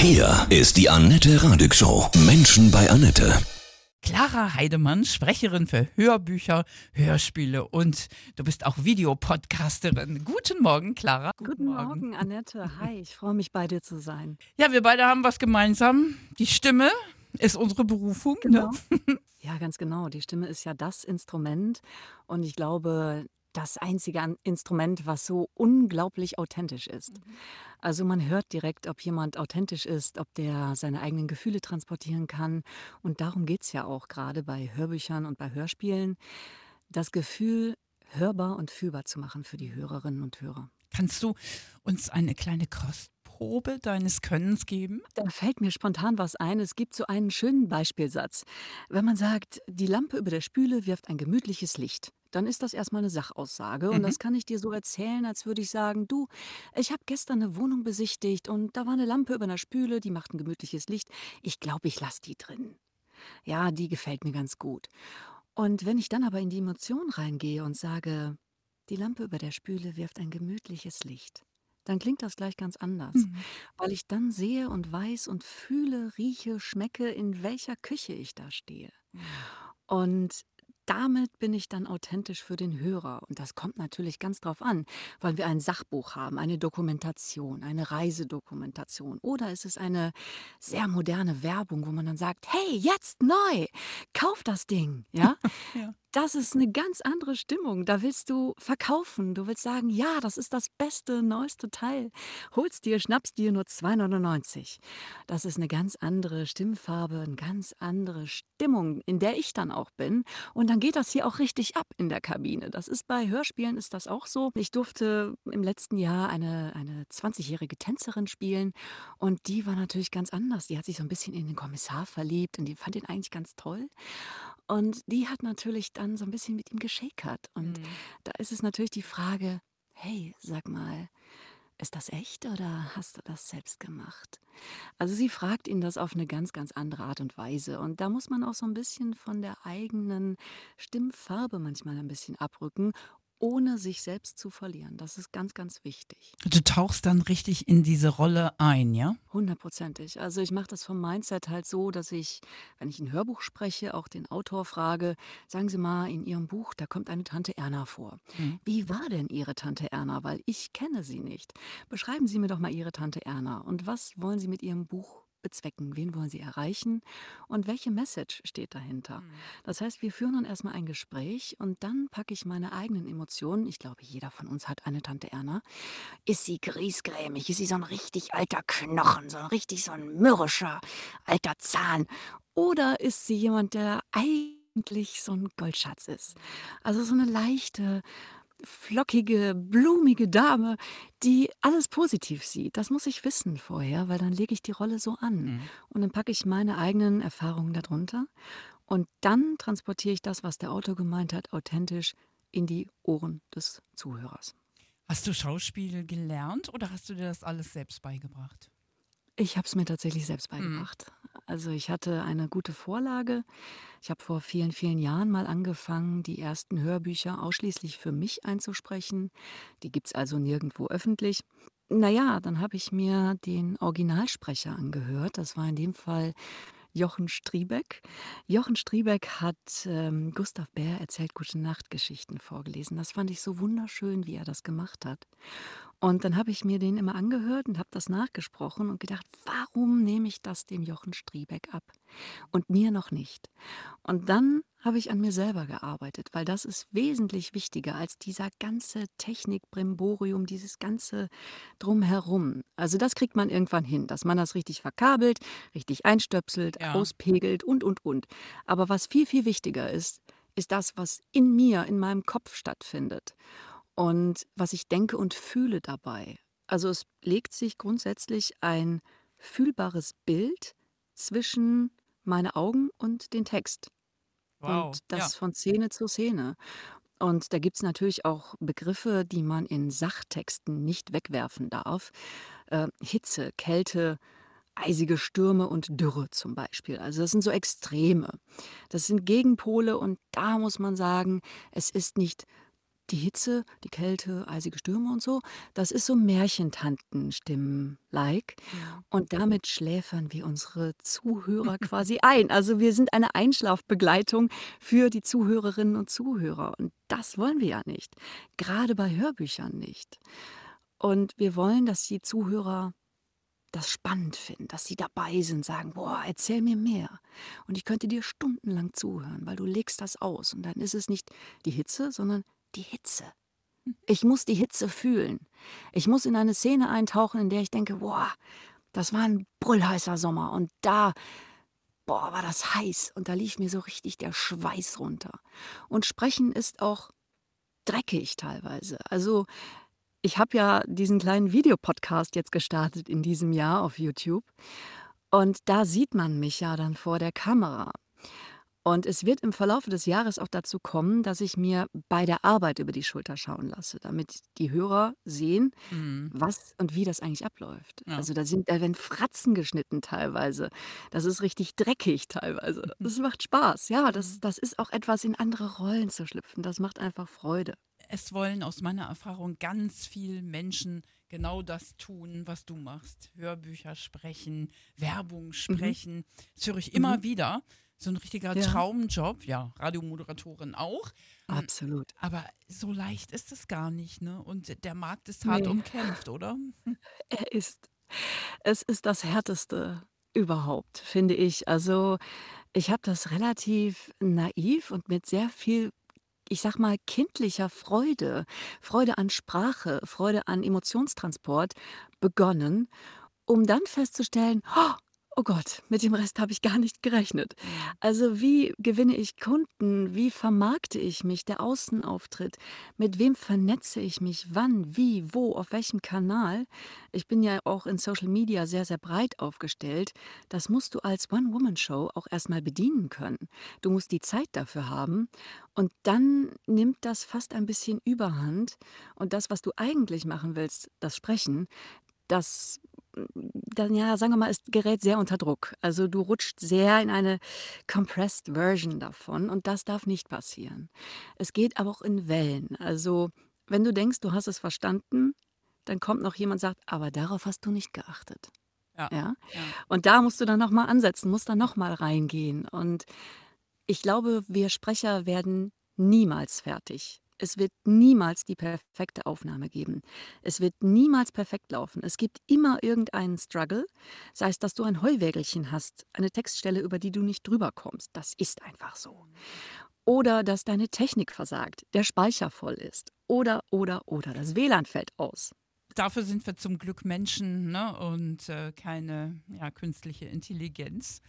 Hier ist die Annette Radig Show. Menschen bei Annette. Clara Heidemann, Sprecherin für Hörbücher, Hörspiele und du bist auch Videopodcasterin. Guten Morgen, Clara. Guten, Morgen, Annette. Hi, ich freue mich bei dir zu sein. Ja, wir beide haben was gemeinsam. Die Stimme ist unsere Berufung. Genau. Ne? Ja, ganz genau. Die Stimme ist ja das Instrument und ich glaube, das einzige Instrument, was so unglaublich authentisch ist. Also man hört direkt, ob jemand authentisch ist, ob der seine eigenen Gefühle transportieren kann. Und darum geht es ja auch gerade bei Hörbüchern und bei Hörspielen, das Gefühl hörbar und fühlbar zu machen für die Hörerinnen und Hörer. Kannst du uns eine kleine Kostprobe deines Könnens geben? Da fällt mir spontan was ein. Es gibt so einen schönen Beispielsatz. Wenn man sagt, die Lampe über der Spüle wirft ein gemütliches Licht, dann ist das erstmal eine Sachaussage. Und Mhm. das kann ich dir so erzählen, als würde ich sagen, du, ich habe gestern eine Wohnung besichtigt und da war eine Lampe über einer Spüle, die macht ein gemütliches Licht. Ich glaube, ich lasse die drin. Ja, die gefällt mir ganz gut. Und wenn ich dann aber in die Emotion reingehe und sage, die Lampe über der Spüle wirft ein gemütliches Licht, dann klingt das gleich ganz anders, Mhm. weil ich dann sehe und weiß und fühle, rieche, schmecke, in welcher Küche ich da stehe. Und damit bin ich dann authentisch für den Hörer. Und das kommt natürlich ganz drauf an, weil wir ein Sachbuch haben, eine Dokumentation, eine Reisedokumentation. Oder ist es eine sehr moderne Werbung, wo man dann sagt, hey, jetzt neu, kauf das Ding. Ja? Ja. Das ist eine ganz andere Stimmung. Da willst du verkaufen. Du willst sagen, ja, das ist das beste, neueste Teil. Holst dir, schnappst dir nur 2,99. Das ist eine ganz andere Stimmfarbe, eine ganz andere Stimmung, in der ich dann auch bin. Und dann geht das hier auch richtig ab in der Kabine. Das ist bei Hörspielen ist das auch so. Ich durfte im letzten Jahr eine, eine 20-jährige Tänzerin spielen und die war natürlich ganz anders. Die hat sich so ein bisschen in den Kommissar verliebt und die fand ihn eigentlich ganz toll. Und die hat natürlich dann so ein bisschen mit ihm geschäkert. Und Mhm. da ist es natürlich die Frage, hey, sag mal, ist das echt oder hast du das selbst gemacht? Also sie fragt ihn das auf eine ganz, ganz andere Art und Weise. Und da muss man auch so ein bisschen von der eigenen Stimmfarbe manchmal ein bisschen abrücken, ohne sich selbst zu verlieren. Das ist ganz, ganz wichtig. Du tauchst dann richtig in diese Rolle ein, ja? Hundertprozentig. Also ich mache das vom Mindset halt so, dass ich, wenn ich ein Hörbuch spreche, auch den Autor frage, sagen Sie mal, in Ihrem Buch, da kommt eine Tante Erna vor. Mhm. Wie war denn Ihre Tante Erna? Weil ich kenne sie nicht. Beschreiben Sie mir doch mal Ihre Tante Erna. Und was wollen Sie mit Ihrem Buch bezwecken? Wen wollen Sie erreichen? Und welche Message steht dahinter? Das heißt, wir führen dann erstmal ein Gespräch und dann packe ich meine eigenen Emotionen. Ich glaube, jeder von uns hat eine Tante Erna. Ist sie griesgrämig? Ist sie so ein richtig alter Knochen? So ein richtig so ein mürrischer alter Zahn? Oder ist sie jemand, der eigentlich so ein Goldschatz ist? Also so eine leichte, flockige, blumige Dame, die alles positiv sieht. Das muss ich wissen vorher, weil dann lege ich die Rolle so an. Mhm. Und dann packe ich meine eigenen Erfahrungen darunter. Und dann transportiere ich das, was der Autor gemeint hat, authentisch in die Ohren des Zuhörers. Hast du Schauspiel gelernt oder hast du dir das alles selbst beigebracht? Ich habe es mir tatsächlich selbst Mhm. beigebracht. Also ich hatte eine gute Vorlage. Ich habe vor vielen, vielen Jahren mal angefangen, die ersten Hörbücher ausschließlich für mich einzusprechen. Die gibt es also nirgendwo öffentlich. Naja, dann habe ich mir den Originalsprecher angehört. Das war in dem Fall Jochen Striebeck. Jochen Striebeck hat ähm, Gustav Bär erzählt Gute Nacht Geschichten vorgelesen. Das fand ich so wunderschön, wie er das gemacht hat. Und dann habe ich mir den immer angehört und habe das nachgesprochen und gedacht, warum nehme ich das dem Jochen Striebeck ab und mir noch nicht? Und dann habe ich an mir selber gearbeitet, weil das ist wesentlich wichtiger als dieser ganze Technikbrimborium, dieses ganze Drumherum. Also das kriegt man irgendwann hin, dass man das richtig verkabelt, richtig einstöpselt, Ja. auspegelt und, und, und. Aber was viel, viel wichtiger ist, ist das, was in mir, in meinem Kopf stattfindet und was ich denke und fühle dabei. Also es legt sich grundsätzlich ein fühlbares Bild zwischen meine Augen und den Text. Wow. Und das ja. von Szene zu Szene. Und da gibt es natürlich auch Begriffe, die man in Sachtexten nicht wegwerfen darf. Äh, Hitze, Kälte, eisige Stürme und Dürre zum Beispiel. Also das sind so Extreme. Das sind Gegenpole und da muss man sagen, es ist nicht die Hitze, die Kälte, eisige Stürme und so, das ist so Märchentantenstimmen-like. Und damit schläfern wir unsere Zuhörer quasi ein. Also wir sind eine Einschlafbegleitung für die Zuhörerinnen und Zuhörer. Und das wollen wir ja nicht. Gerade bei Hörbüchern nicht. Und wir wollen, dass die Zuhörer das spannend finden, dass sie dabei sind, sagen, boah, erzähl mir mehr. Und ich könnte dir stundenlang zuhören, weil du legst das aus. Und dann ist es nicht die Hitze, sondern die Hitze. Ich muss die Hitze fühlen. Ich muss in eine Szene eintauchen, in der ich denke, boah, das war ein brüllheißer Sommer und da, boah, war das heiß und da lief mir so richtig der Schweiß runter. Und sprechen ist auch dreckig teilweise. Also ich habe ja diesen kleinen Videopodcast jetzt gestartet in diesem Jahr auf YouTube und da sieht man mich ja dann vor der Kamera. Und es wird im Verlaufe des Jahres auch dazu kommen, dass ich mir bei der Arbeit über die Schulter schauen lasse, damit die Hörer sehen, Mhm. was und wie das eigentlich abläuft. Ja. Also da sind, da werden Fratzen geschnitten teilweise. Das ist richtig dreckig teilweise. Das macht Spaß. Ja, das, das ist auch etwas, in andere Rollen zu schlüpfen. Das macht einfach Freude. Es wollen aus meiner Erfahrung ganz viele Menschen genau das tun, was du machst. Hörbücher sprechen, Werbung sprechen. Das höre ich immer Mhm. wieder. So ein richtiger Ja. Traumjob. Ja, Radiomoderatorin auch. Absolut. Aber so leicht ist es gar nicht, ne? Und der Markt ist hart Nee. umkämpft, oder? Er ist es ist das Härteste überhaupt, finde ich. Also, ich habe das relativ naiv und mit sehr viel, ich sage mal, kindlicher Freude, Freude an Sprache, Freude an Emotionstransport begonnen, um dann festzustellen: „Oh oh Gott, mit dem Rest habe ich gar nicht gerechnet.“ Also, wie gewinne ich Kunden? Wie vermarkte ich mich? Der Außenauftritt. Mit wem vernetze ich mich? Wann? Wie? Wo? Auf welchem Kanal? Ich bin ja auch in Social Media sehr, sehr breit aufgestellt. Das musst du als One-Woman-Show auch erstmal bedienen können. Du musst die Zeit dafür haben. Und dann nimmt das fast ein bisschen Überhand. Und das, was du eigentlich machen willst, das Sprechen, das dann ja, sagen wir mal, es gerät sehr unter Druck. Also du rutscht sehr in eine compressed Version davon und das darf nicht passieren. Es geht aber auch in Wellen. Also wenn du denkst, du hast es verstanden, dann kommt noch jemand und sagt, aber darauf hast du nicht geachtet. Ja. Ja? Ja. Und da musst du dann nochmal ansetzen, musst dann nochmal reingehen. Und ich glaube, wir Sprecher werden niemals fertig. Es wird niemals die perfekte Aufnahme geben. Es wird niemals perfekt laufen. Es gibt immer irgendeinen Struggle, sei es, dass du ein Heuwägelchen hast, eine Textstelle, über die du nicht drüber kommst. Das ist einfach so. Oder dass deine Technik versagt, der Speicher voll ist. Oder, oder, oder, das WLAN fällt aus. Dafür sind wir zum Glück Menschen ne? und äh, keine ja, künstliche Intelligenz.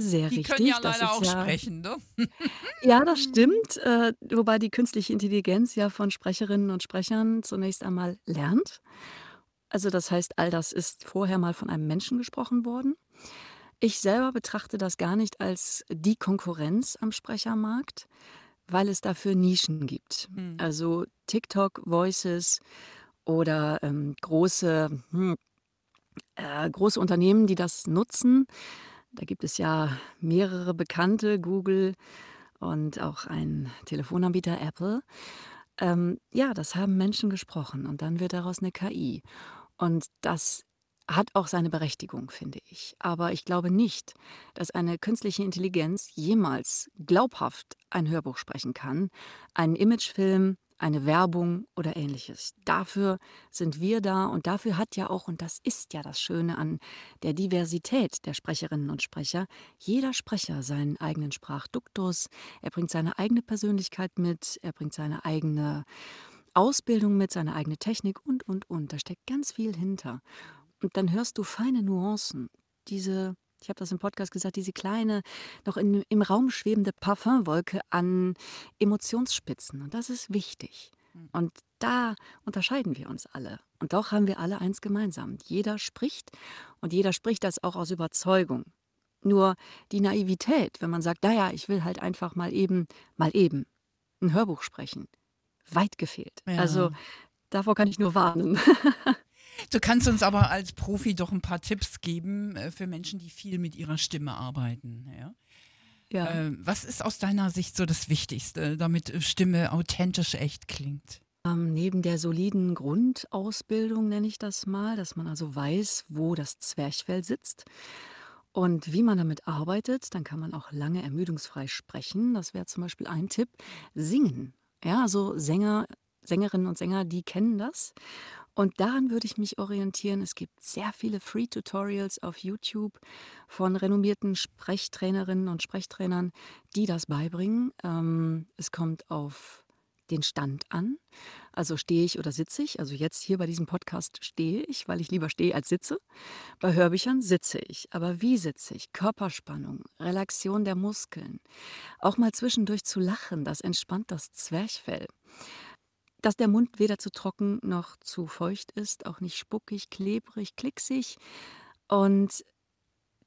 Sehr Die richtig. können ja leider ist auch ja, sprechen. Ne? Ja, das stimmt. Äh, wobei die künstliche Intelligenz ja von Sprecherinnen und Sprechern zunächst einmal lernt. Also das heißt, all das ist vorher mal von einem Menschen gesprochen worden. Ich selber betrachte das gar nicht als die Konkurrenz am Sprechermarkt, weil es dafür Nischen gibt. Hm. Also TikTok, Voices oder ähm, große, hm, äh, große Unternehmen, die das nutzen. Da gibt es ja mehrere bekannte, Google und auch ein Telefonanbieter Apple. Ähm, ja, das haben Menschen gesprochen und dann wird daraus eine KI. Und das hat auch seine Berechtigung, finde ich. Aber ich glaube nicht, dass eine künstliche Intelligenz jemals glaubhaft ein Hörbuch sprechen kann, einen Imagefilm, eine Werbung oder ähnliches. Dafür sind wir da und dafür hat ja auch, und das ist ja das Schöne an der Diversität der Sprecherinnen und Sprecher, jeder Sprecher seinen eigenen Sprachduktus, er bringt seine eigene Persönlichkeit mit, er bringt seine eigene Ausbildung mit, seine eigene Technik und, und, und. Da steckt ganz viel hinter. Und dann hörst du feine Nuancen, diese, ich habe das im Podcast gesagt, diese kleine, noch in, im Raum schwebende Parfumwolke an Emotionsspitzen. Und das ist wichtig. Und da unterscheiden wir uns alle. Und doch haben wir alle eins gemeinsam. Jeder spricht und jeder spricht das auch aus Überzeugung. Nur die Naivität, wenn man sagt, naja, ich will halt einfach mal eben, mal eben ein Hörbuch sprechen, weit gefehlt. Ja. Also davor kann ich nur warnen. Du kannst uns aber als Profi doch ein paar Tipps geben äh, für Menschen, die viel mit ihrer Stimme arbeiten. Ja? Ja. Äh, was ist aus deiner Sicht so das Wichtigste, damit äh, Stimme authentisch echt klingt? Ähm, neben der soliden Grundausbildung nenne ich das mal, dass man also weiß, wo das Zwerchfell sitzt und wie man damit arbeitet, dann kann man auch lange ermüdungsfrei sprechen. Das wäre zum Beispiel ein Tipp. Singen. Ja, also Sänger, Sängerinnen und Sänger, die kennen das. Und daran würde ich mich orientieren. Es gibt sehr viele Free-Tutorials auf YouTube von renommierten Sprechtrainerinnen und Sprechtrainern, die das beibringen. Ähm, es kommt auf den Stand an. Also stehe ich oder sitze ich. Also jetzt hier bei diesem Podcast stehe ich, weil ich lieber stehe als sitze. Bei Hörbüchern sitze ich. Aber wie sitze ich? Körperspannung, Relaxion der Muskeln. Auch mal zwischendurch zu lachen, das entspannt das Zwerchfell. Dass der Mund weder zu trocken noch zu feucht ist, auch nicht spuckig, klebrig, klicksig. Und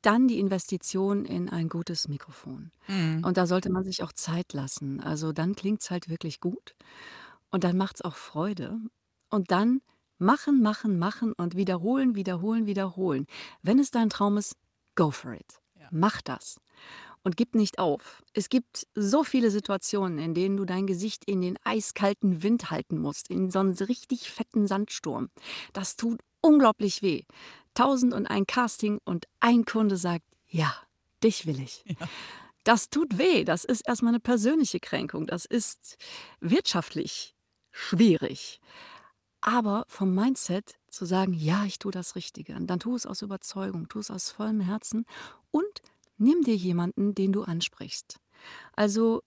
dann die Investition in ein gutes Mikrofon. Mhm. Und da sollte man sich auch Zeit lassen. Also dann klingt es halt wirklich gut und dann macht es auch Freude. Und dann machen, machen, machen und wiederholen, wiederholen, wiederholen. Wenn es dein Traum ist, go for it. Ja. Mach das. Und gib nicht auf. Es gibt so viele Situationen, in denen du dein Gesicht in den eiskalten Wind halten musst, in so einen richtig fetten Sandsturm. Das tut unglaublich weh. Tausend und ein Casting und ein Kunde sagt, ja, dich will ich. Ja. Das tut weh. Das ist erstmal eine persönliche Kränkung. Das ist wirtschaftlich schwierig. Aber vom Mindset zu sagen, ja, ich tue das Richtige, und dann tu es aus Überzeugung, tu es aus vollem Herzen und nimm dir jemanden, den du ansprichst. Also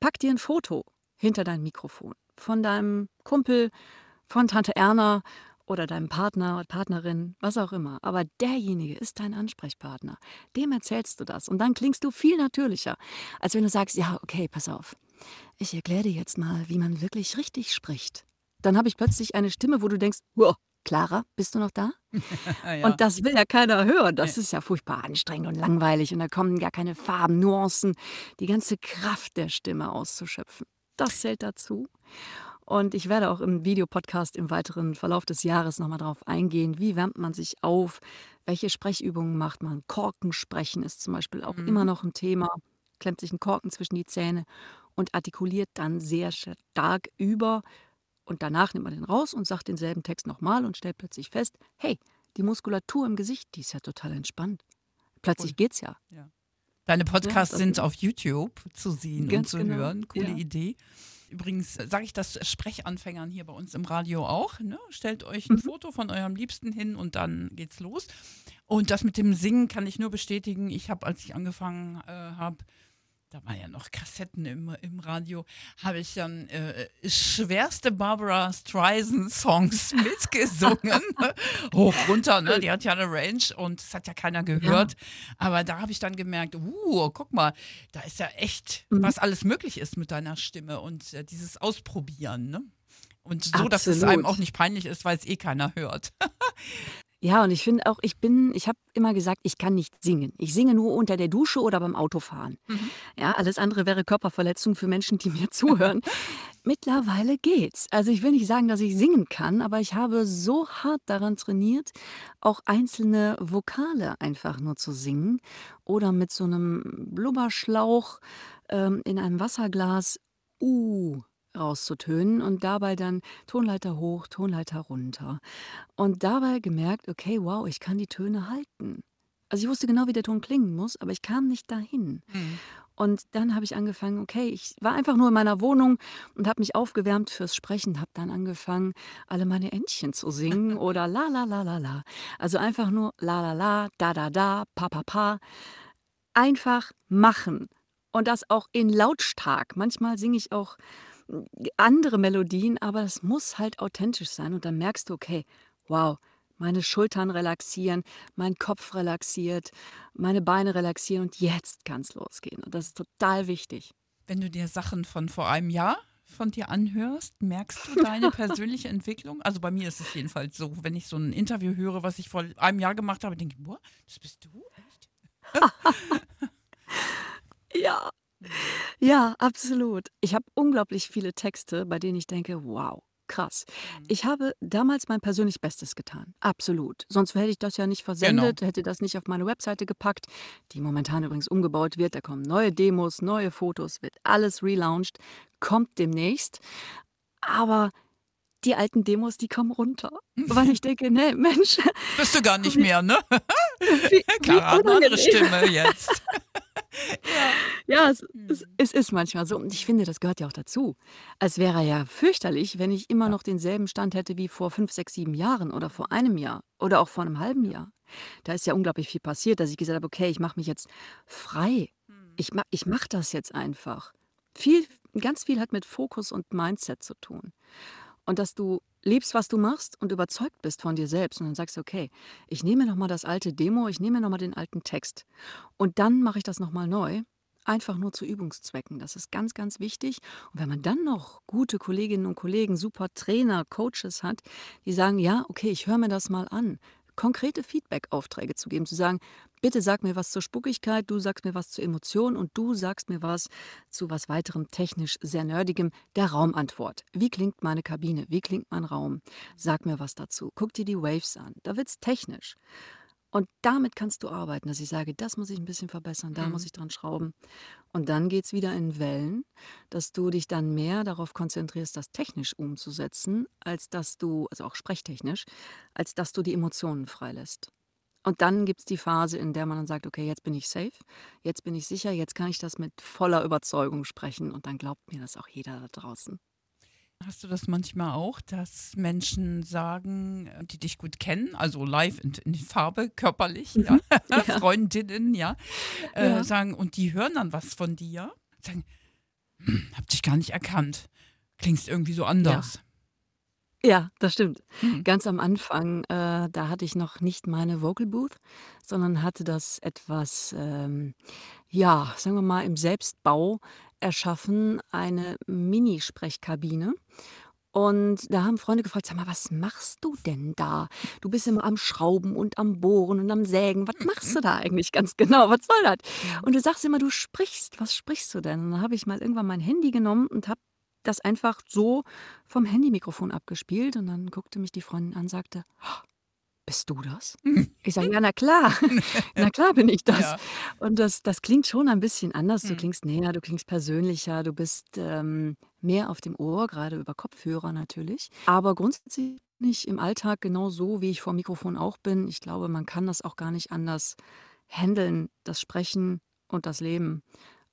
pack dir ein Foto hinter dein Mikrofon von deinem Kumpel, von Tante Erna oder deinem Partner oder Partnerin, was auch immer. Aber derjenige ist dein Ansprechpartner. Dem erzählst du das. Und dann klingst du viel natürlicher, als wenn du sagst, ja, okay, pass auf. Ich erkläre dir jetzt mal, wie man wirklich richtig spricht. Dann habe ich plötzlich eine Stimme, wo du denkst, wow, Clara, bist du noch da? ja. Und das will ja keiner hören. Das ist ja furchtbar anstrengend und langweilig. Und da kommen gar keine Farben, Nuancen, die ganze Kraft der Stimme auszuschöpfen. Das zählt dazu. Und ich werde auch im Videopodcast im weiteren Verlauf des Jahres nochmal darauf eingehen, wie wärmt man sich auf, welche Sprechübungen macht man. Korkensprechen ist zum Beispiel auch Mhm. immer noch ein Thema. Klemmt sich einen Korken zwischen die Zähne und artikuliert dann sehr stark über. Und danach nimmt man den raus und sagt denselben Text nochmal und stellt plötzlich fest, hey, die Muskulatur im Gesicht, die ist ja total entspannt. Plötzlich Cool. geht's ja. Deine Podcasts das sind auf YouTube zu sehen und zu genau, hören. Coole ja. Idee. Übrigens sage ich das Sprechanfängern hier bei uns im Radio auch. Ne? Stellt euch ein Mhm. Foto von eurem Liebsten hin und dann geht's los. Und das mit dem Singen kann ich nur bestätigen. Ich habe, als ich angefangen äh, habe, da waren ja noch Kassetten im, im Radio, habe ich dann äh, schwerste Barbara Streisand-Songs mitgesungen. Hoch, runter, ne? Die hat ja eine Range und das hat ja keiner gehört. Aber da habe ich dann gemerkt, uh, guck mal, da ist ja echt, Mhm. was alles möglich ist mit deiner Stimme und äh, dieses Ausprobieren, ne? Und so, dass es Absolut. einem auch nicht peinlich ist, weil es eh keiner hört. Ja, und ich finde auch, ich bin, ich habe immer gesagt, ich kann nicht singen. Ich singe nur unter der Dusche oder beim Autofahren. Mhm. Ja, alles andere wäre Körperverletzung für Menschen, die mir zuhören. Mittlerweile geht's. Also ich will nicht sagen, dass ich singen kann, aber ich habe so hart daran trainiert, auch einzelne Vokale einfach nur zu singen oder mit so einem Blubberschlauch ähm, in einem Wasserglas U rauszutönen und dabei dann Tonleiter hoch, Tonleiter runter. Und dabei gemerkt, okay, wow, ich kann die Töne halten. Also ich wusste genau, wie der Ton klingen muss, aber ich kam nicht dahin. Und dann habe ich angefangen, okay, ich war einfach nur in meiner Wohnung und habe mich aufgewärmt fürs Sprechen, habe dann angefangen, alle meine Entchen zu singen oder la la la la la. Also einfach nur la la la, da da da, pa pa pa. Einfach machen. Und das auch in lautstark. Manchmal singe ich auch andere Melodien, aber es muss halt authentisch sein. Und dann merkst du, okay, wow, meine Schultern relaxieren, mein Kopf relaxiert, meine Beine relaxieren und jetzt kann es losgehen. Und das ist total wichtig. Wenn du dir Sachen von vor einem Jahr von dir anhörst, merkst du deine persönliche Entwicklung? Also bei mir ist es jedenfalls so, wenn ich so ein Interview höre, was ich vor einem Jahr gemacht habe, denke ich, boah, das bist du? Echt? Ja, ja, absolut. Ich habe unglaublich viele Texte, bei denen ich denke, wow, krass. Ich habe damals mein persönlich Bestes getan. Absolut. Sonst hätte ich das ja nicht versendet, Genau. hätte das nicht auf meine Webseite gepackt, die momentan übrigens umgebaut wird. Da kommen neue Demos, neue Fotos, wird alles relaunched, kommt demnächst. Aber die alten Demos, die kommen runter, weil ich denke, ne, Mensch, Bist du gar nicht wie, mehr, ne? wie, wie Clara hat eine andere unangenehm. Stimme jetzt. Ja. Ja, es, es, Hm. es ist manchmal so. Und ich finde, das gehört ja auch dazu. Es wäre ja fürchterlich, wenn ich immer noch denselben Stand hätte wie vor fünf, sechs, sieben Jahren oder vor einem Jahr oder auch vor einem halben Ja. Jahr. Da ist ja unglaublich viel passiert, dass ich gesagt habe, okay, ich mache mich jetzt frei. Hm. Ich, ma ich mache das jetzt einfach. Viel, ganz viel hat mit Fokus und Mindset zu tun. Und dass du liebst, was du machst und überzeugt bist von dir selbst und dann sagst du, okay, ich nehme noch mal das alte Demo, ich nehme noch mal den alten Text und dann mache ich das noch mal neu, einfach nur zu Übungszwecken. Das ist ganz, ganz wichtig. Und wenn man dann noch gute Kolleginnen und Kollegen, super Trainer, Coaches hat, die sagen, ja, okay, ich höre mir das mal an, konkrete Feedback-Aufträge zu geben, zu sagen, bitte sag mir was zur Spuckigkeit, du sagst mir was zur Emotion und du sagst mir was zu was weiterem technisch sehr nerdigem, der Raumantwort. Wie klingt meine Kabine? Wie klingt mein Raum? Sag mir was dazu. Guck dir die Waves an. Da wird's technisch. Und damit kannst du arbeiten, dass ich sage, das muss ich ein bisschen verbessern, da muss Mhm. ich dran schrauben. Und dann geht's wieder in Wellen, dass du dich dann mehr darauf konzentrierst, das technisch umzusetzen, als dass du, also auch sprechtechnisch, als dass du die Emotionen freilässt. Und dann gibt's die Phase, in der man dann sagt, okay, jetzt bin ich safe, jetzt bin ich sicher, jetzt kann ich das mit voller Überzeugung sprechen und dann glaubt mir das auch jeder da draußen. Hast du das manchmal auch, dass Menschen sagen, äh, die dich gut kennen, also live in, in Farbe, körperlich, ja. Ja, Freundinnen, ja, äh, ja. sagen, und die hören dann was von dir, sagen, hm, hab dich gar nicht erkannt, klingst irgendwie so anders. Ja, das stimmt. Mhm. Ganz am Anfang, äh, da hatte ich noch nicht meine Vocal Booth, sondern hatte das etwas, ähm, ja, sagen wir mal, im Selbstbau erschaffen, eine Mini-Sprechkabine. Und da haben Freunde gefragt, sag mal, was machst du denn da? Du bist immer am Schrauben und am Bohren und am Sägen. Was machst du da eigentlich ganz genau? Was soll das? Mhm. Und du sagst immer, du sprichst. Was sprichst du denn? Und dann habe ich mal irgendwann mein Handy genommen und habe das einfach so vom Handymikrofon abgespielt. Und dann guckte mich die Freundin an und sagte, "Oh, bist du das? Ich sage, ja, na klar, na klar bin ich das. Ja. Und das, das klingt schon ein bisschen anders. Du Mhm. klingst näher, du klingst persönlicher, du bist ähm, mehr auf dem Ohr, gerade über Kopfhörer natürlich. Aber grundsätzlich nicht im Alltag genau so, wie ich vor dem Mikrofon auch bin. Ich glaube, man kann das auch gar nicht anders handeln, das Sprechen und das Leben,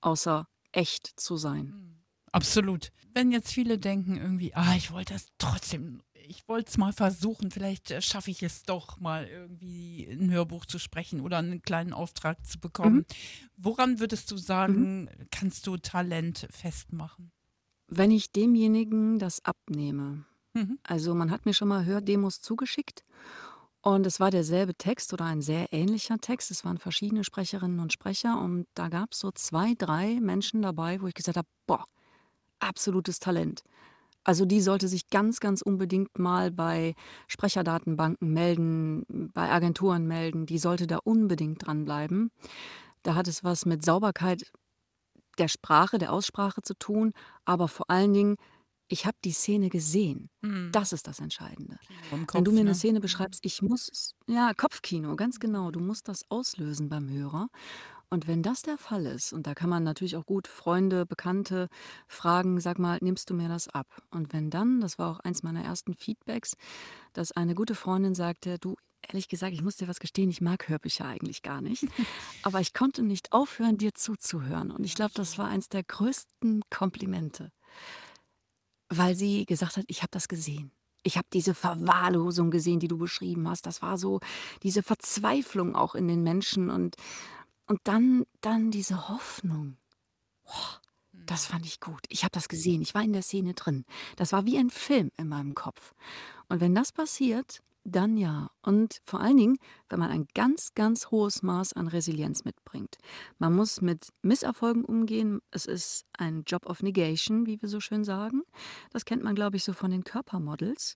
außer echt zu sein. Mhm. Absolut. Wenn jetzt viele denken irgendwie, ah, ich wollte das trotzdem, ich wollte es mal versuchen, vielleicht äh, schaffe ich es doch mal irgendwie ein Hörbuch zu sprechen oder einen kleinen Auftrag zu bekommen. Mhm. Woran würdest du Mhm. sagen, kannst du Talent festmachen? Wenn ich demjenigen das abnehme, Mhm. also man hat mir schon mal Hördemos zugeschickt und es war derselbe Text oder ein sehr ähnlicher Text. Es waren verschiedene Sprecherinnen und Sprecher und da gab es so zwei, drei Menschen dabei, wo ich gesagt habe, boah, absolutes Talent. Also die sollte sich ganz, ganz unbedingt mal bei Sprecherdatenbanken melden, bei Agenturen melden. Die sollte da unbedingt dranbleiben. Da hat es was mit Sauberkeit der Sprache, der Aussprache zu tun, aber vor allen Dingen, ich habe die Szene gesehen. Mhm. Das ist das Entscheidende. Im Wenn du Kopf, mir eine ne? Szene Mhm. beschreibst, ich muss ja, Kopfkino, ganz genau, du musst das auslösen beim Hörer. Und wenn das der Fall ist, und da kann man natürlich auch gut Freunde, Bekannte fragen, sag mal, nimmst du mir das ab? Und wenn dann, das war auch eins meiner ersten Feedbacks, dass eine gute Freundin sagte, du, ehrlich gesagt, ich muss dir was gestehen, ich mag Hörbücher eigentlich gar nicht, aber ich konnte nicht aufhören, dir zuzuhören. Und ich Ja, glaube, das schön. war eins der größten Komplimente, weil sie gesagt hat, ich habe das gesehen. Ich habe diese Verwahrlosung gesehen, die du beschrieben hast. Das war so diese Verzweiflung auch in den Menschen und, und dann, dann diese Hoffnung. Boah, das Mhm. fand ich gut. Ich habe das gesehen. Ich war in der Szene drin. Das war wie ein Film in meinem Kopf. Und wenn das passiert, dann ja. Und vor allen Dingen, wenn man ein ganz, ganz hohes Maß an Resilienz mitbringt. Man muss mit Misserfolgen umgehen. Es ist ein Job of Negation, wie wir so schön sagen. Das kennt man, glaube ich, so von den Körpermodels.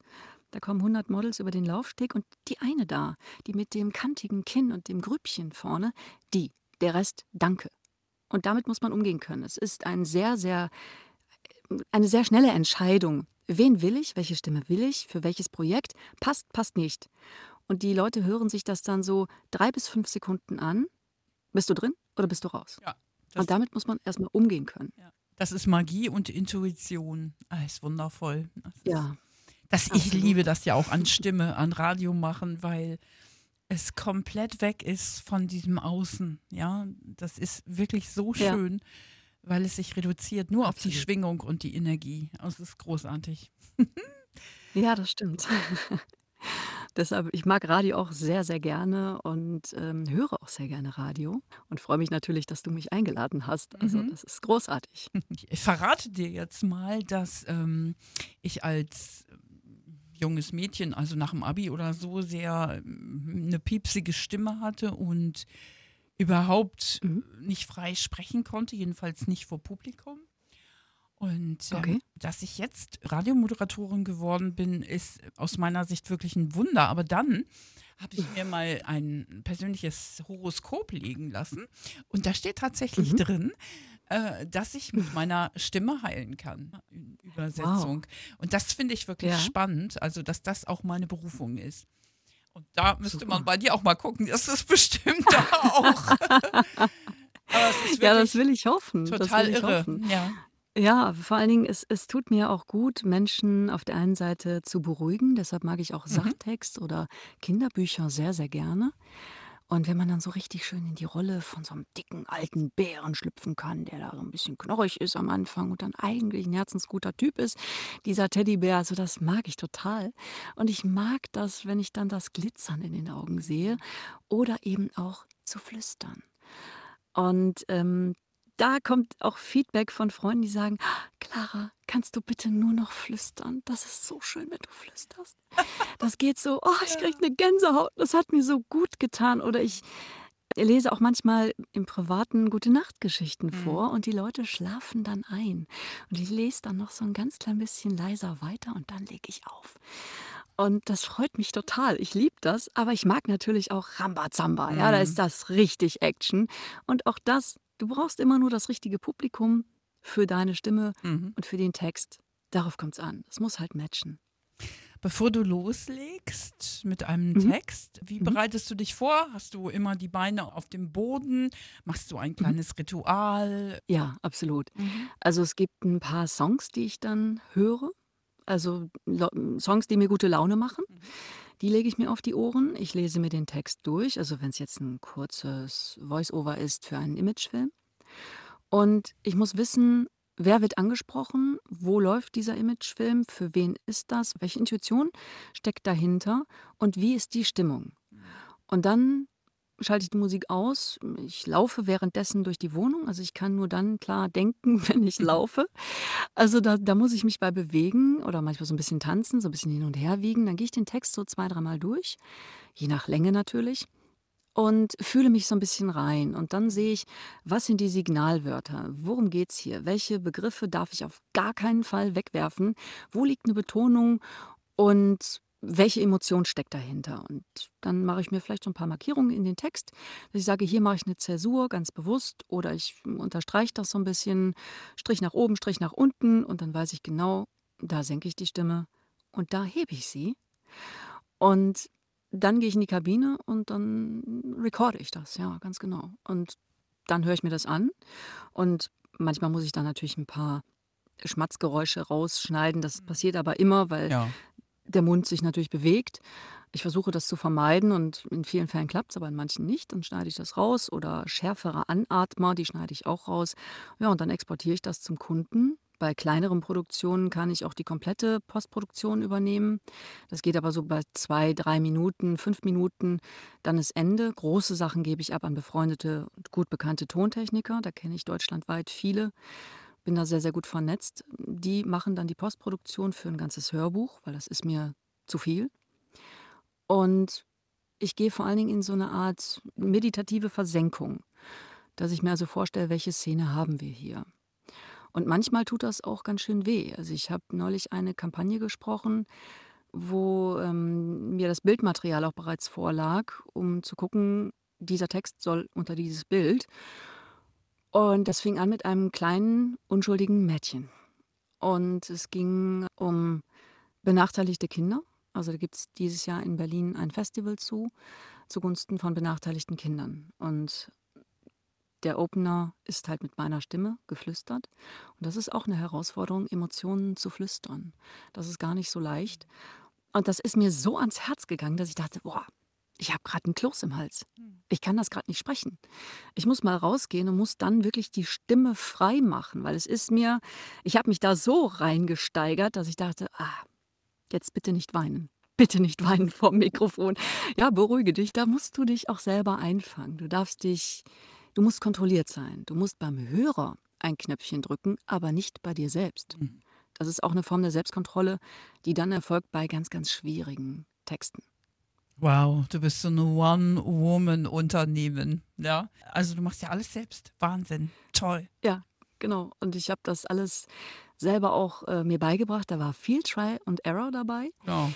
Da kommen 100 Models über den Laufsteg und die eine da, die mit dem kantigen Kinn und dem Grübchen vorne, die, der Rest, danke. Und damit muss man umgehen können. Es ist ein sehr, sehr, eine sehr schnelle Entscheidung, wen will ich, welche Stimme will ich, für welches Projekt, passt, passt nicht. Und die Leute hören sich das dann so drei bis fünf Sekunden an. Bist du drin oder bist du raus? Ja. Und damit muss man erstmal umgehen können. Ja. Das ist Magie und Intuition. Das ist wundervoll. Das ist, Ja, das, ich liebe das ja auch an Stimme, an Radio machen, weil es komplett weg ist von diesem Außen. Ja, das ist wirklich so Ja. schön, weil es sich reduziert nur auf die Absolut. Schwingung und die Energie. Das ist großartig. Ja, das stimmt. Deshalb, ich mag Radio auch sehr, sehr gerne und ähm, höre auch sehr gerne Radio und freue mich natürlich, dass du mich eingeladen hast. Also Mhm. das ist großartig. Ich verrate dir jetzt mal, dass ähm, ich als junges Mädchen, also nach dem Abi oder so, sehr ähm, eine piepsige Stimme hatte und überhaupt Mhm. nicht frei sprechen konnte, jedenfalls nicht vor Publikum. Und ähm, Okay. dass ich jetzt Radiomoderatorin geworden bin, ist aus meiner Sicht wirklich ein Wunder. Aber dann habe ich mir mal ein persönliches Horoskop legen lassen und da steht tatsächlich Mhm. drin, äh, dass ich mit meiner Stimme heilen kann. In Übersetzung. Und das finde ich wirklich Ja. spannend, also dass das auch meine Berufung ist. Und da müsste Super. man bei dir auch mal gucken, das ist bestimmt da auch. Ist Ja, das will ich hoffen. total irre. hoffen. Ja. Ja, vor allen Dingen, es, es tut mir auch gut, Menschen auf der einen Seite zu beruhigen. Deshalb mag ich auch Mhm. Sachtext oder Kinderbücher sehr, sehr gerne. Und wenn man dann so richtig schön in die Rolle von so einem dicken alten Bären schlüpfen kann, der da so ein bisschen knorrig ist am Anfang und dann eigentlich ein herzensguter Typ ist, dieser Teddybär, also das mag ich total. Und ich mag das, wenn ich dann das Glitzern in den Augen sehe oder eben auch zu flüstern. Und ähm, da kommt auch Feedback von Freunden, die sagen, "Ah, Clara, kannst du bitte nur noch flüstern? Das ist so schön, wenn du flüsterst. Das geht so, oh, ich kriege eine Gänsehaut. Das hat mir so gut getan. Oder ich lese auch manchmal im Privaten gute Nachtgeschichten Mhm. vor und die Leute schlafen dann ein. Und ich lese dann noch so ein ganz klein bisschen leiser weiter und dann lege ich auf. Und das freut mich total. Ich liebe das, aber ich mag natürlich auch Rambazamba. Ja, da Mhm. ist das richtig Action. Und auch das, du brauchst immer nur das richtige Publikum für deine Stimme Mhm. und für den Text. Darauf kommt es an. Es muss halt matchen. Bevor du loslegst mit einem Mhm. Text, wie Mhm. bereitest du dich vor? Hast du immer die Beine auf dem Boden? Machst du ein kleines Ritual? Ja, absolut. Mhm. Also es gibt ein paar Songs, die ich dann höre. Also Songs, die mir gute Laune machen. Mhm. Die lege ich mir auf die Ohren. Ich lese mir den Text durch. Also wenn es jetzt ein kurzes Voice-Over ist für einen Imagefilm. Und ich muss wissen, wer wird angesprochen, wo läuft dieser Imagefilm, für wen ist das, welche Intuition steckt dahinter und wie ist die Stimmung. Und dann schalte ich die Musik aus. Ich laufe währenddessen durch die Wohnung. Also ich kann nur dann klar denken, wenn ich laufe. Also da, da muss ich mich bei bewegen oder manchmal so ein bisschen tanzen, so ein bisschen hin und her wiegen. Dann gehe ich den Text so zwei, dreimal durch, je nach Länge natürlich, und fühle mich so ein bisschen rein. Und dann sehe ich, was sind die Signalwörter? Worum geht es hier? Welche Begriffe darf ich auf gar keinen Fall wegwerfen? Wo liegt eine Betonung? Und welche Emotion steckt dahinter? Und dann mache ich mir vielleicht so ein paar Markierungen in den Text, dass ich sage, hier mache ich eine Zäsur ganz bewusst oder ich unterstreiche das so ein bisschen, Strich nach oben, Strich nach unten und dann weiß ich genau, da senke ich die Stimme und da hebe ich sie. Und dann gehe ich in die Kabine und dann recorde ich das, ja, ganz genau. Und dann höre ich mir das an und manchmal muss ich dann natürlich ein paar Schmatzgeräusche rausschneiden. Das passiert aber immer, weil Ja. Der Mund sich natürlich bewegt. Ich versuche das zu vermeiden und in vielen Fällen klappt es, aber in manchen nicht. Dann schneide ich das raus oder schärfere Anatmer, die schneide ich auch raus. Ja, und dann exportiere ich das zum Kunden. Bei kleineren Produktionen kann ich auch die komplette Postproduktion übernehmen. Das geht aber so bei zwei, drei Minuten, fünf Minuten, dann ist Ende. Große Sachen gebe ich ab an befreundete und gut bekannte Tontechniker. Da kenne ich deutschlandweit viele bin da sehr, sehr gut vernetzt. Die machen dann die Postproduktion für ein ganzes Hörbuch, weil das ist mir zu viel. Und ich gehe vor allen Dingen in so eine Art meditative Versenkung, dass ich mir also vorstelle, welche Szene haben wir hier. Und manchmal tut das auch ganz schön weh. Also ich habe neulich eine Kampagne gesprochen, wo ähm, mir das Bildmaterial auch bereits vorlag, um zu gucken, dieser Text soll unter dieses Bild. Und das fing an mit einem kleinen, unschuldigen Mädchen. Und es ging um benachteiligte Kinder. Also da gibt es dieses Jahr in Berlin ein Festival zu, zugunsten von benachteiligten Kindern. Und der Opener ist halt mit meiner Stimme geflüstert. Und das ist auch eine Herausforderung, Emotionen zu flüstern. Das ist gar nicht so leicht. Und das ist mir so ans Herz gegangen, dass ich dachte, boah, ich habe gerade einen Kloß im Hals. Ich kann das gerade nicht sprechen. Ich muss mal rausgehen und muss dann wirklich die Stimme frei machen, weil es ist mir, ich habe mich da so reingesteigert, dass ich dachte, ah, jetzt bitte nicht weinen. Bitte nicht weinen vorm Mikrofon. Ja, beruhige dich, da musst du dich auch selber einfangen. Du darfst dich Du musst kontrolliert sein. Du musst beim Hörer ein Knöpfchen drücken, aber nicht bei dir selbst. Mhm. Das ist auch eine Form der Selbstkontrolle, die dann erfolgt bei ganz, ganz schwierigen Texten. Wow, du bist so ein One-Woman-Unternehmen, ja? Also du machst ja alles selbst. Wahnsinn. Toll. Ja, genau. Und ich habe das alles selber auch äh, mir beigebracht. Da war viel Try und Error dabei. Ja.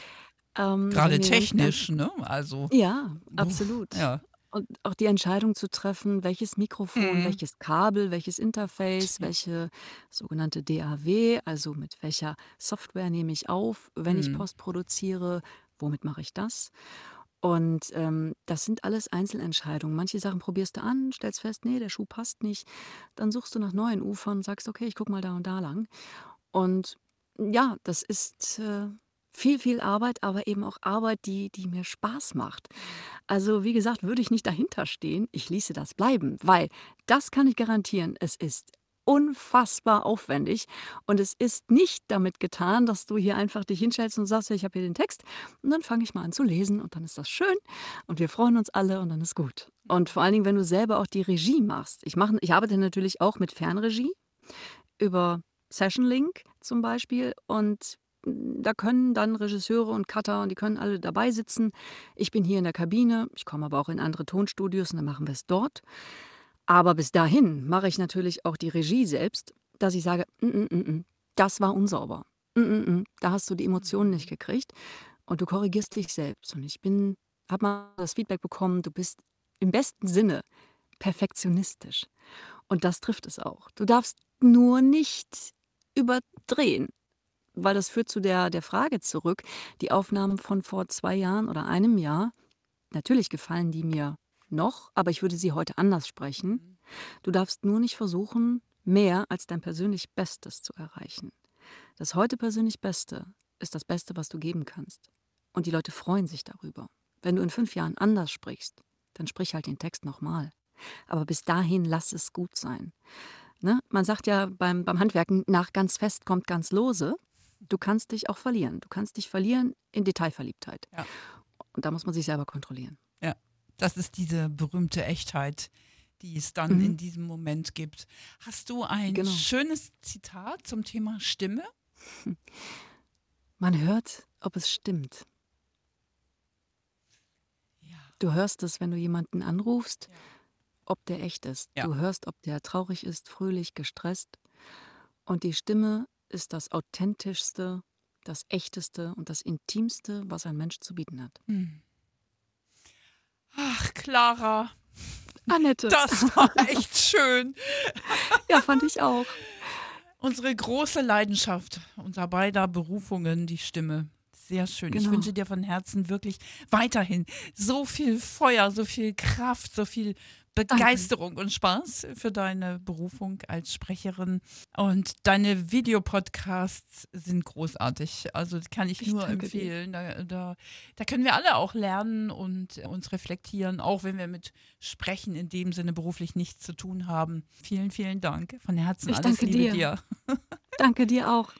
Ähm, Gerade technisch, ne? Also. Ja, absolut. Ja. Und auch die Entscheidung zu treffen, welches Mikrofon, Mhm. welches Kabel, welches Interface, welche sogenannte DAW, also mit welcher Software nehme ich auf, wenn ich Mhm. Post produziere, womit mache ich das? Und ähm, das sind alles Einzelentscheidungen. Manche Sachen probierst du an, stellst fest, nee, der Schuh passt nicht. Dann suchst du nach neuen Ufern sagst, okay, ich gucke mal da und da lang. Und ja, das ist äh, viel, viel Arbeit, aber eben auch Arbeit, die, die mir Spaß macht. Also wie gesagt, würde ich nicht dahinter stehen, ich ließe das bleiben, weil das kann ich garantieren, es ist unfassbar aufwendig und es ist nicht damit getan, dass du hier einfach dich hinstellst und sagst, ich habe hier den Text und dann fange ich mal an zu lesen und dann ist das schön und wir freuen uns alle und dann ist gut. Und vor allen Dingen, wenn du selber auch die Regie machst. Ich, mache, ich arbeite natürlich auch mit Fernregie über Session Link zum Beispiel und da können dann Regisseure und Cutter und die können alle dabei sitzen. Ich bin hier in der Kabine, ich komme aber auch in andere Tonstudios und dann machen wir es dort. Aber bis dahin mache ich natürlich auch die Regie selbst, dass ich sage, "Mm, mm, mm, mm, das war unsauber. Mm, mm, mm, da hast du die Emotionen nicht gekriegt und du korrigierst dich selbst. Und ich bin, habe mal das Feedback bekommen, du bist im besten Sinne perfektionistisch. Und das trifft es auch. Du darfst nur nicht überdrehen, weil das führt zu der, der Frage zurück. Die Aufnahmen von vor zwei Jahren oder einem Jahr, natürlich gefallen die mir noch, aber ich würde sie heute anders sprechen. Du darfst nur nicht versuchen, mehr als dein persönlich Bestes zu erreichen. Das heute persönlich Beste ist das Beste, was du geben kannst. Und die Leute freuen sich darüber. Wenn du in fünf Jahren anders sprichst, dann sprich halt den Text nochmal. Aber bis dahin lass es gut sein. Ne? Man sagt ja beim, beim Handwerken, nach ganz fest kommt ganz lose. Du kannst dich auch verlieren. Du kannst dich verlieren in Detailverliebtheit. Ja. Und da muss man sich selber kontrollieren. Das ist diese berühmte Echtheit, die es dann Mhm. in diesem Moment gibt. Hast du ein Genau. schönes Zitat zum Thema Stimme? Man hört, ob es stimmt. Ja. Du hörst es, wenn du jemanden anrufst, Ja. ob der echt ist. Ja. Du hörst, ob der traurig ist, fröhlich, gestresst. Und die Stimme ist das authentischste, das echteste und das intimste, was ein Mensch zu bieten hat. Hm. Ach, Clara, Annette. das war echt schön. Ja, fand ich auch. Unsere große Leidenschaft, unser beider Berufungen, die Stimme. Sehr schön. Ich Genau. wünsche dir von Herzen wirklich weiterhin so viel Feuer, so viel Kraft, so viel Begeisterung und Spaß für deine Berufung als Sprecherin. Und deine Videopodcasts sind großartig. Also kann ich, Ich nur danke empfehlen. Da, da, da können wir alle auch lernen und uns reflektieren, auch wenn wir mit Sprechen in dem Sinne beruflich nichts zu tun haben. Vielen, vielen Dank. Von Herzen Ich alles danke Liebe dir. dir. Danke dir auch.